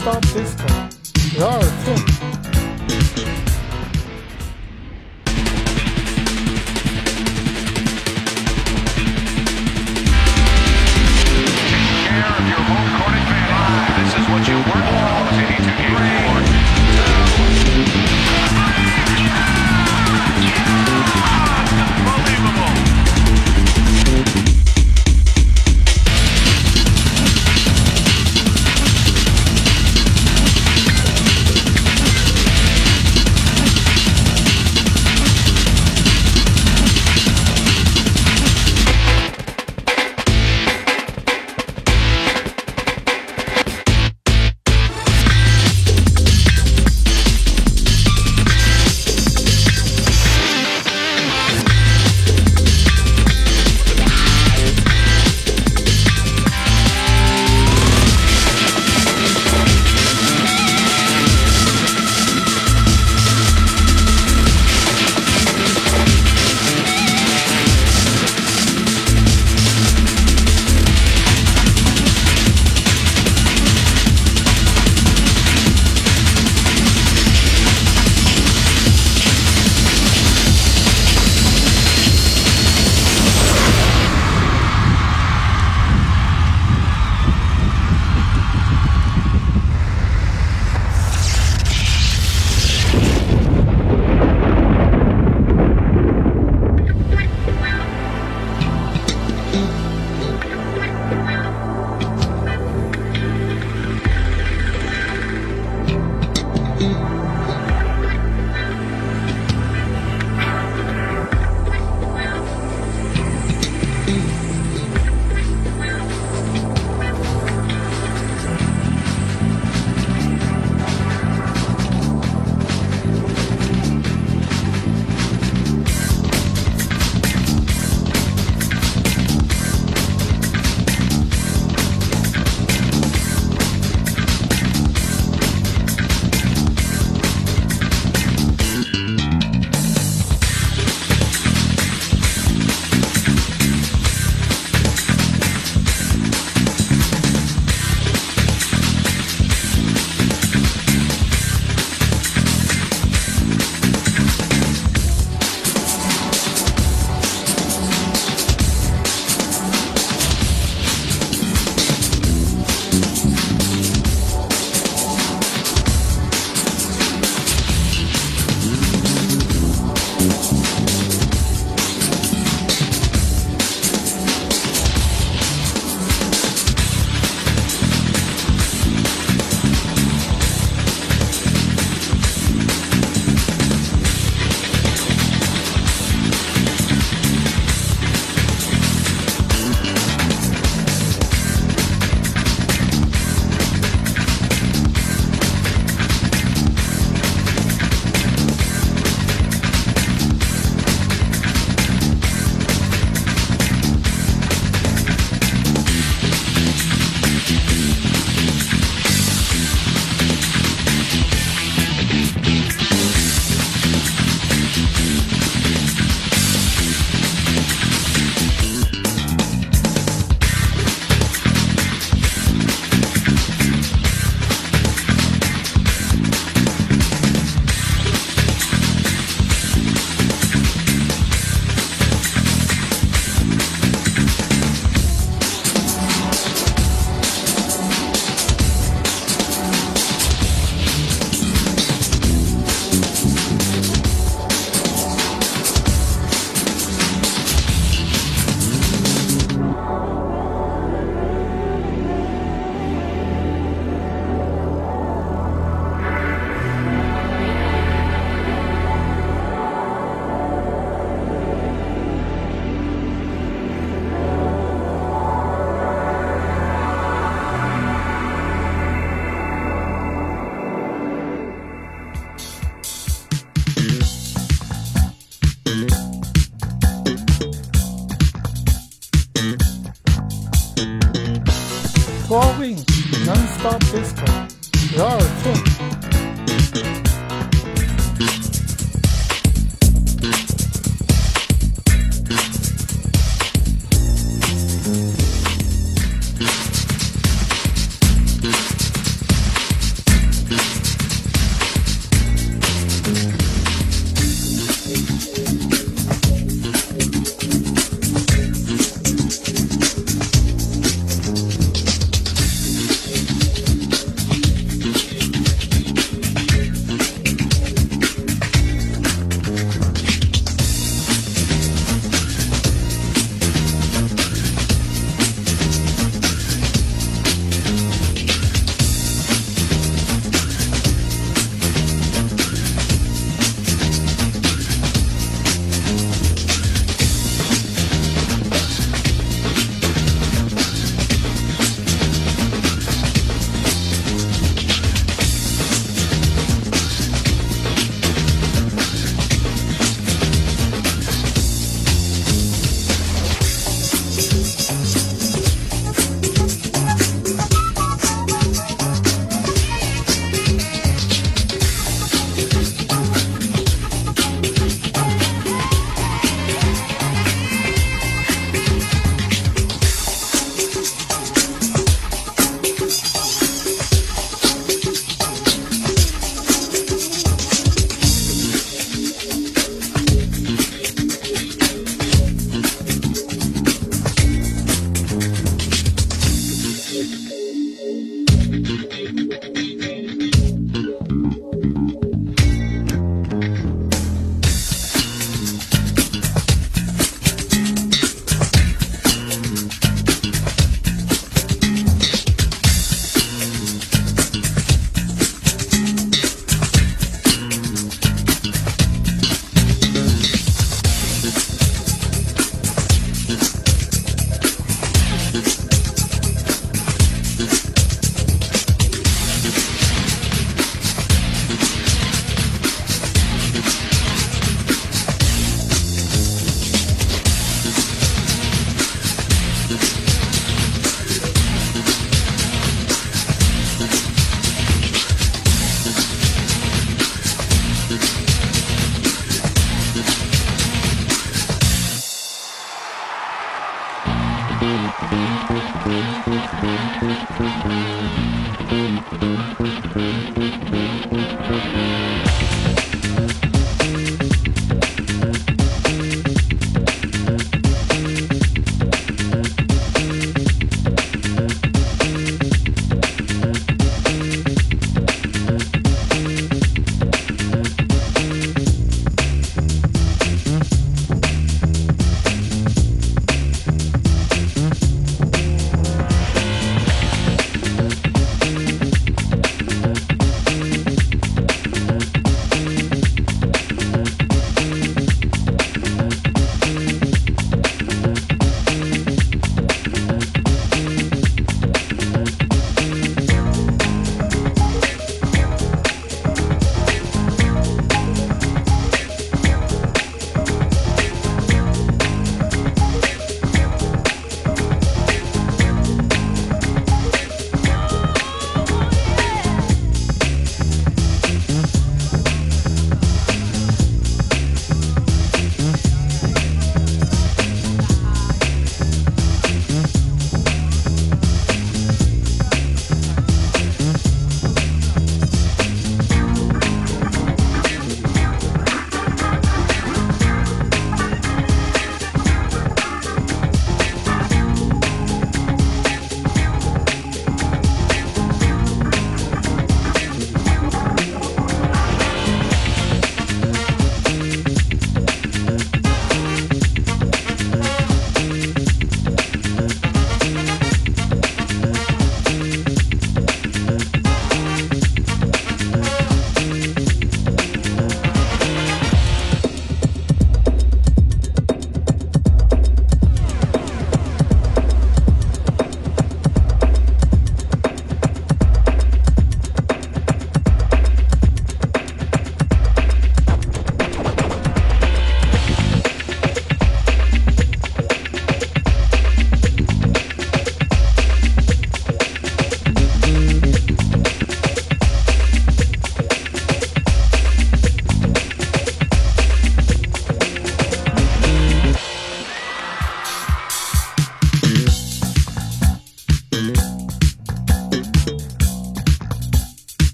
stop this Rör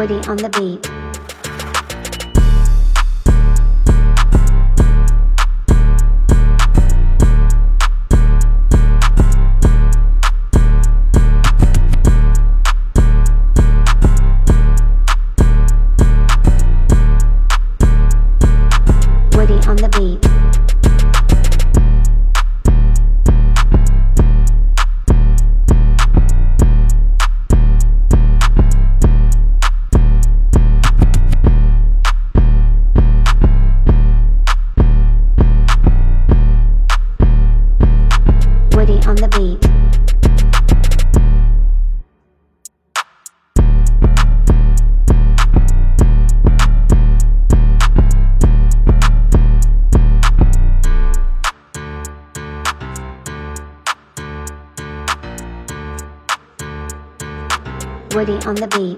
Woody on the beat. The beat. Woody on the beat.